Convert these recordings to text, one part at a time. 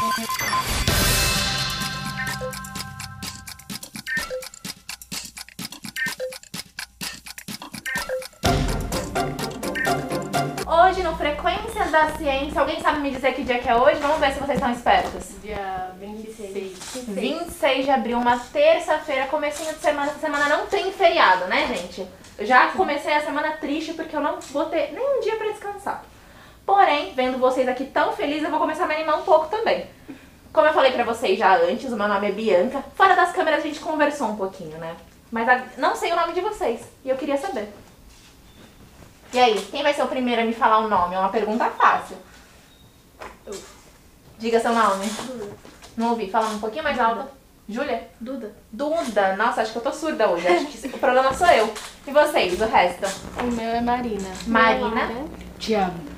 Hoje no Frequências da Ciência, alguém sabe me dizer que dia que é hoje? Vamos ver se vocês estão espertos. Dia 26. 26 de abril, uma terça-feira, comecinho de semana. Essa semana não tem feriado, né, gente? Eu já comecei a semana triste porque eu não vou ter nem um dia pra descansar. Porém, vendo vocês aqui tão felizes, eu vou começar a me animar um pouco também. Como eu falei pra vocês já antes, o meu nome é Bianca. Fora das câmeras a gente conversou um pouquinho, né? Mas a- não sei o nome de vocês e eu queria saber. E aí, quem vai ser o primeiro a me falar o nome? É uma pergunta fácil. Diga seu nome. Não ouvi, fala um pouquinho mais alto. Júlia? Duda. Duda. Nossa, acho que eu tô surda hoje. Acho que o problema sou eu. E vocês, o resto? O meu é Marina. Marina. Tiago.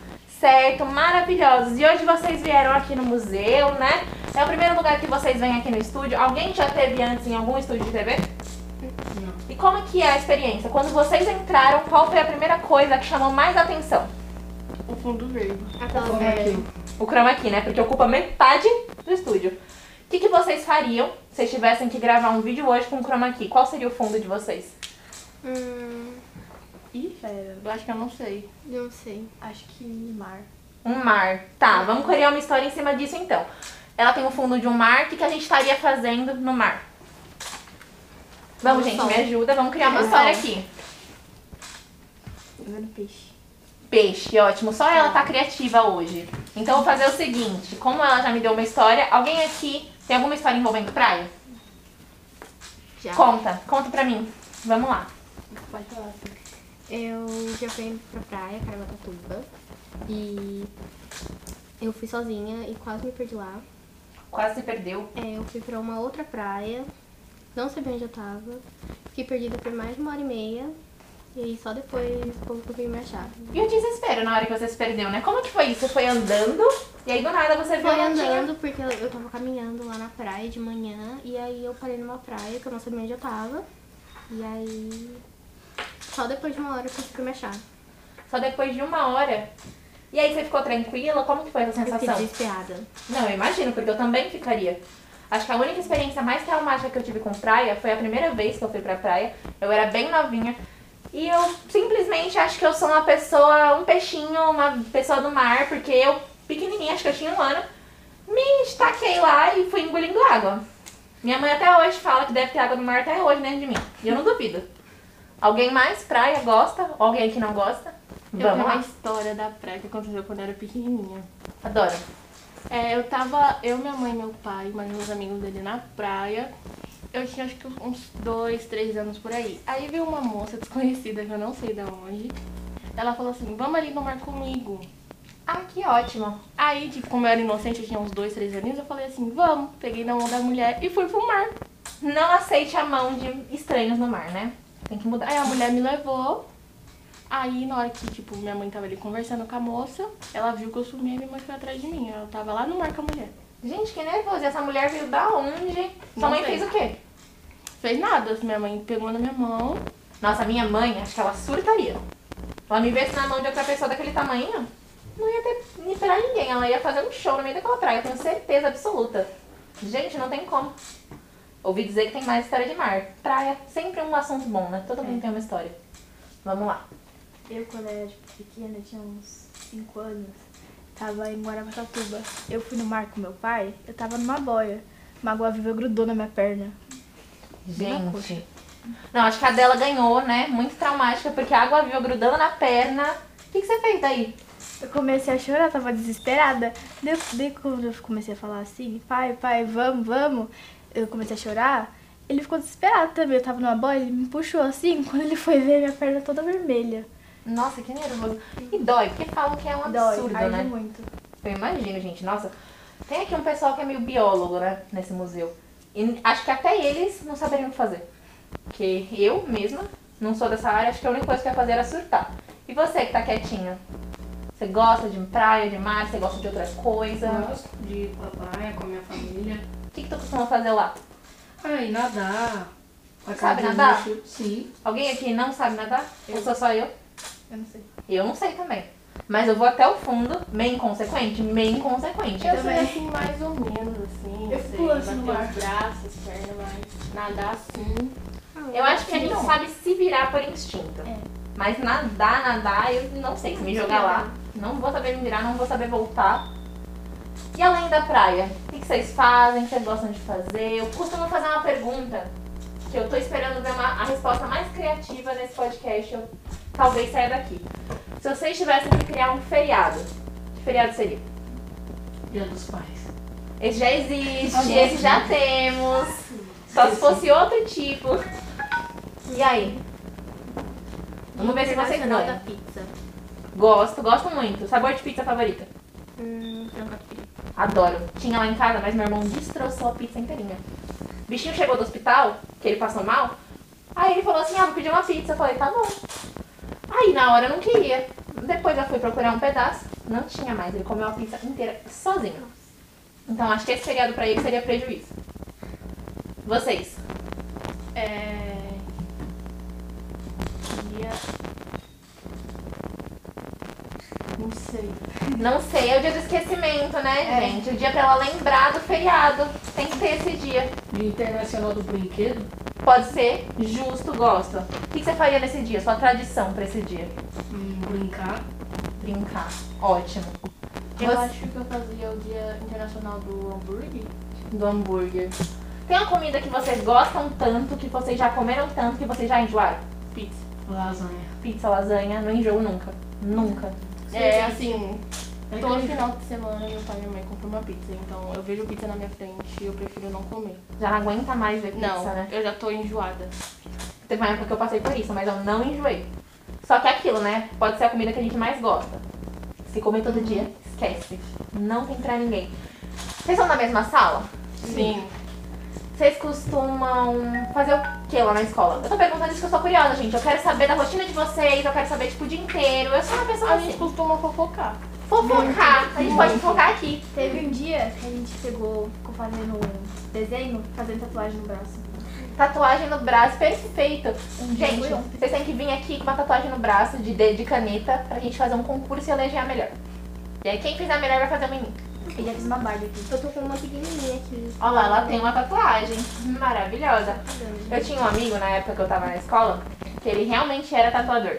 Certo, maravilhosos. E hoje vocês vieram aqui no museu, né? É o primeiro lugar que vocês vêm aqui no estúdio. Alguém já teve antes em algum estúdio de TV? Não. E como que é a experiência? Quando vocês entraram, qual foi a primeira coisa que chamou mais atenção? O fundo verde. Como é que O chroma key, né? Porque ocupa metade do estúdio. O que, que vocês fariam se vocês tivessem que gravar um vídeo hoje com chroma key? Qual seria o fundo de vocês? Hum, Ih, fera. Eu acho que eu não sei. não sei. Acho que mar. Um mar. Tá, vamos criar uma história em cima disso então. Ela tem o fundo de um mar, o que, que a gente estaria fazendo no mar? Vamos, gente, me ajuda. Vamos criar uma Um história aqui. Vendo peixe. Peixe, ótimo. Só ela tá criativa hoje. Então eu vou fazer o seguinte: como ela já me deu uma história, alguém aqui tem alguma história envolvendo praia? Já. Conta, conta pra mim. Vamos lá. Pode falar. Eu já fui pra praia, Caraguatatuba. E eu fui sozinha e quase me perdi lá. Quase se perdeu. É, eu fui pra uma outra praia. Não sabia onde eu tava. Fiquei perdida por mais de uma hora e meia. E aí só depois o povo conseguiu me achar. E o desespero na hora que você se perdeu, né? Como que foi isso? Você foi andando e aí do nada você viu Foi onde tinha- andando porque eu tava caminhando lá na praia de manhã. E aí eu parei numa praia que eu não sabia onde eu tava. E aí. Só depois de uma hora eu consegui me achar. Só depois de uma hora. E aí você ficou tranquila? Como que foi essa Eu fiquei sensação? desesperada. Não, eu imagino, porque eu também ficaria. Acho que a única experiência mais traumática que eu tive com praia foi a primeira vez que eu fui pra praia. Eu era bem novinha. E eu simplesmente acho que eu sou uma pessoa, um peixinho, uma pessoa do mar, porque eu, pequenininha, acho que eu tinha um ano, me estaquei lá e fui engolindo água. Minha mãe até hoje fala que deve ter água no mar até hoje dentro de mim. E eu não duvido. Alguém mais praia gosta? Ou alguém que não gosta? Eu Vamos tenho uma lá. história da praia que aconteceu quando eu era pequenininha. Adoro. É, eu tava, eu, minha mãe, meu pai, mais uns amigos dele na praia. Eu tinha acho que uns dois, três anos por aí. Aí veio uma moça desconhecida que eu não sei de onde. Ela falou assim, vamos ali no mar comigo. Ah, que ótimo. Aí, tipo, como eu era inocente, eu tinha uns dois, três aninhos, eu falei assim, vamos. Peguei na mão da mulher e fui pro mar. Não aceite a mão de estranhos no mar, né? Tem que mudar. Aí a mulher me levou. Aí, na hora que, tipo, minha mãe tava ali conversando com a moça, ela viu que eu sumi e minha mãe foi atrás de mim. Ela tava lá no mar com a mulher. Gente, que nervoso. E essa mulher veio da onde? Sua Não mãe sei. fez o quê? Fez nada, minha mãe pegou na minha mão. Nossa, minha mãe, acho que ela surtaria. Ela me visse na mão de outra pessoa daquele tamanho, não ia ter nem pra ninguém. Ela ia fazer um show no meio daquela praia, eu tenho certeza absoluta. Gente, não tem como. Ouvi dizer que tem mais história de mar. Praia, sempre um assunto bom, né? Todo mundo tem uma história. Vamos lá. Eu, quando era tipo, pequena, tinha uns 5 anos, tava em Guarapatatuba. Eu fui no mar com meu pai, eu tava numa boia. Uma água viva grudou na minha perna. Gente. Não, acho que a dela ganhou, né? Muito traumática, porque a água viva grudando na perna. O que, que você fez daí? Eu comecei a chorar, tava desesperada. Daí, daí quando eu comecei a falar assim, pai, pai, vamos, vamos, eu comecei a chorar. Ele ficou desesperado também. Eu tava numa boia, ele me puxou assim. Quando ele foi ver, minha perna toda vermelha. Nossa, que nervoso. E dói, porque falam que é um Dói, absurdo, arde né? muito. Eu imagino, gente. Nossa, tem aqui um pessoal que é meio biólogo, né? Nesse museu. E acho que até eles não saberiam o que fazer. Porque eu mesma não sou dessa área, acho que a única coisa que eu ia fazer era surtar. E você que tá quietinha? Você gosta de praia, de mar? Você gosta de outra coisa? Gosto de ir pra praia com a minha família. O que, que tu costuma fazer lá? Ai, nadar. A Sabe nadar? Sim. Alguém aqui não sabe nadar? Ou sou só eu? Eu não sei. Eu não sei também. Mas eu vou até o fundo, meio inconsequente, meio inconsequente. Eu sei assim, mais ou menos, assim. Eu pulo assim no braços, perna, mas nadar assim. Eu acho que a gente sabe se virar por instinto. É. Mas nadar, nadar, eu não sei. Se me jogar lá, não vou saber me virar, não vou saber voltar. E além da praia, o que vocês fazem? O que vocês gostam de fazer? Eu costumo fazer uma pergunta que eu tô esperando ver uma- a resposta mais criativa nesse podcast. Eu talvez saia daqui. Se vocês tivessem que criar um feriado, que feriado seria? Dia dos pais. Esse já existe, esse já temos. Só se fosse outro tipo. E aí? Vamos ver se vocês Internacional da pizza. Gosto, gosto muito. Sabor de pizza favorita? Hum, frango catupiry. Adoro. Tinha lá em casa, mas meu irmão destroçou a pizza inteirinha. O bichinho chegou do hospital, que ele passou mal. Aí ele falou assim: ah, vou pedir uma pizza. Eu falei: tá bom. Aí na hora eu não queria. Depois eu fui procurar um pedaço, não tinha mais. Ele comeu a pizza inteira sozinho. Então acho que esse feriado pra ele seria prejuízo. Vocês? É. Dia. Não sei. Não sei, é o dia do esquecimento, né, gente? O dia pra ela lembrar do feriado. Tem que ter esse dia. Dia Internacional do Brinquedo. Pode ser justo, gosto. O que que você faria nesse dia? Sua tradição pra esse dia? hum, Brincar. Brincar. Ótimo. Eu Você- acho que eu fazia o Dia Internacional do Hambúrguer. Do hambúrguer. Tem uma comida que vocês gostam tanto, que vocês já comeram tanto, que vocês já enjoaram? Pizza. Lasanha. Pizza, lasanha, não enjoo nunca. Nunca. É assim, todo final de semana meu pai e minha mãe compram uma pizza. Então eu vejo pizza na minha frente e eu prefiro não comer. Já não aguenta mais ver pizza, não, né? eu já tô enjoada. Teve uma época que eu passei por isso, mas eu não enjoei. Só que é aquilo, né? Pode ser a comida que a gente mais gosta. Se comer todo dia, esquece. Não tem pra ninguém. Vocês são da mesma sala? Sim. Vocês costumam fazer o que lá na escola? Eu tô perguntando isso que eu sou curiosa, gente. Eu quero saber da rotina de vocês, eu quero saber, tipo, o dia inteiro. Eu sou uma pessoa A assim. gente costuma fofocar. Fofocar. A gente pode fofocar aqui. Teve um dia que a gente pegou, ficou fazendo um desenho, fazendo tatuagem no braço. Tatuagem no braço, perfeito. Gente, vocês têm que vir aqui com uma tatuagem no braço de dedo de caneta pra gente fazer um concurso e eleger a melhor. E aí quem fizer a melhor vai fazer em mim. Eu já fiz uma Barbie aqui. Eu tô com uma pequenininha aqui. Olha lá, ela tem uma tatuagem maravilhosa. Eu tinha um amigo na época que eu tava na escola, que ele realmente era tatuador.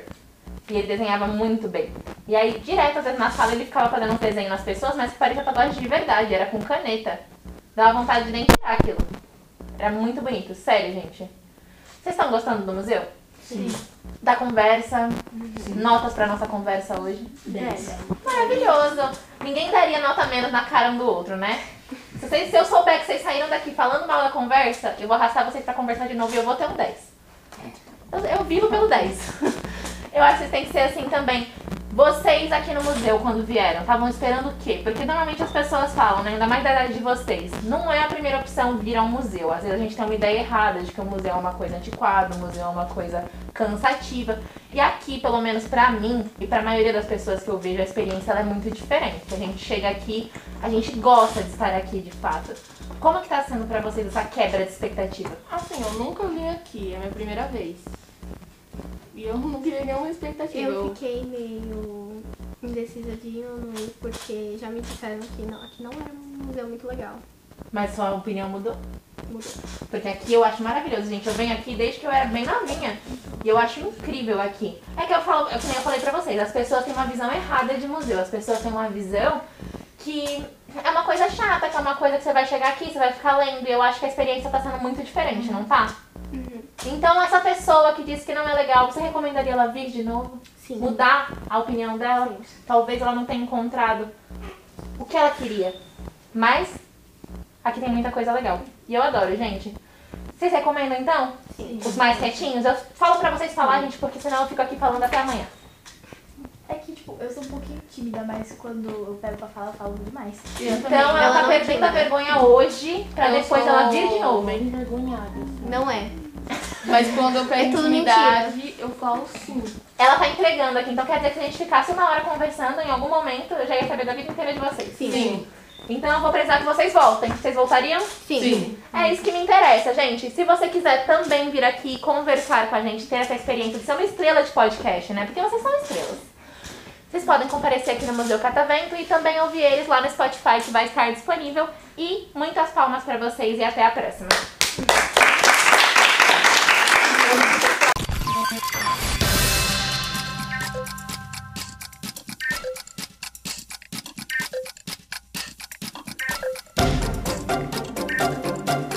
E ele desenhava muito bem. E aí, direto, às vezes na sala, ele ficava fazendo um desenho nas pessoas, mas que parecia tatuagem de verdade, era com caneta. Dava vontade de nem tirar aquilo. Era muito bonito, sério, gente. Vocês estão gostando do museu? Sim. Da conversa? Notas pra nossa conversa hoje? Dez. Maravilhoso. Ninguém daria nota menos na cara um do outro, né? Se, vocês, se eu souber que vocês saíram daqui falando mal da conversa, eu vou arrastar vocês pra conversar de novo e eu vou ter um 10. Eu, eu vivo pelo 10. Eu acho que vocês têm que ser assim também. Vocês aqui no museu, quando vieram, estavam esperando o quê? Porque normalmente as pessoas falam, né? Ainda mais da idade de vocês. Não é a primeira opção vir a um museu. Às vezes a gente tem uma ideia errada de que o museu é uma coisa antiquada, o museu é uma coisa cansativa. E aqui, pelo menos pra mim e pra maioria das pessoas que eu vejo, a experiência é muito diferente. A gente chega aqui, a gente gosta de estar aqui de fato. Como que tá sendo pra vocês essa quebra de expectativa? Assim, eu nunca vim aqui, é a minha primeira vez. E eu não criei nenhuma expectativa. Eu fiquei meio indecisa de ir ou não ir, porque já me disseram que não, aqui não era um museu muito legal. Mas sua opinião mudou? Mudou. Porque aqui eu acho maravilhoso, gente. Eu venho aqui desde que eu era bem novinha. E eu acho incrível aqui. É que eu falo, é que nem eu falei pra vocês, as pessoas têm uma visão errada de museu. As pessoas têm uma visão que é uma coisa chata, que é uma coisa que você vai chegar aqui, você vai ficar lendo. E eu acho que a experiência tá sendo muito diferente, não tá? Então essa pessoa que disse que não é legal, você recomendaria ela vir de novo? Sim. Mudar a opinião dela? Talvez ela não tenha encontrado o que ela queria. Mas aqui tem muita coisa legal. E eu adoro, gente. Vocês recomendam então? Sim. Os mais quietinhos? Eu falo pra vocês falar, gente, porque senão eu fico aqui falando até amanhã. É que, tipo, eu sou um pouquinho tímida, mas quando eu pego pra falar, eu falo demais. Eu Então ela ela tá perdendo a vergonha hoje pra Eu depois ela vir de novo. bem envergonhada. assim. Não é. Mas quando eu pego É tudo intimidade, eu falo sim. Ela tá entregando aqui, então quer dizer que se a gente ficasse uma hora conversando, em algum momento eu já ia saber da vida inteira de vocês. Sim. Então eu vou precisar que vocês voltem. Vocês voltariam? Sim. É isso que me interessa, gente. Se você quiser também vir aqui conversar com a gente, ter essa experiência de ser uma estrela de podcast, né? Porque vocês são estrelas. Vocês podem comparecer aqui no Museu Catavento e também ouvir eles lá no Spotify que vai estar disponível. E muitas palmas pra vocês e até a próxima.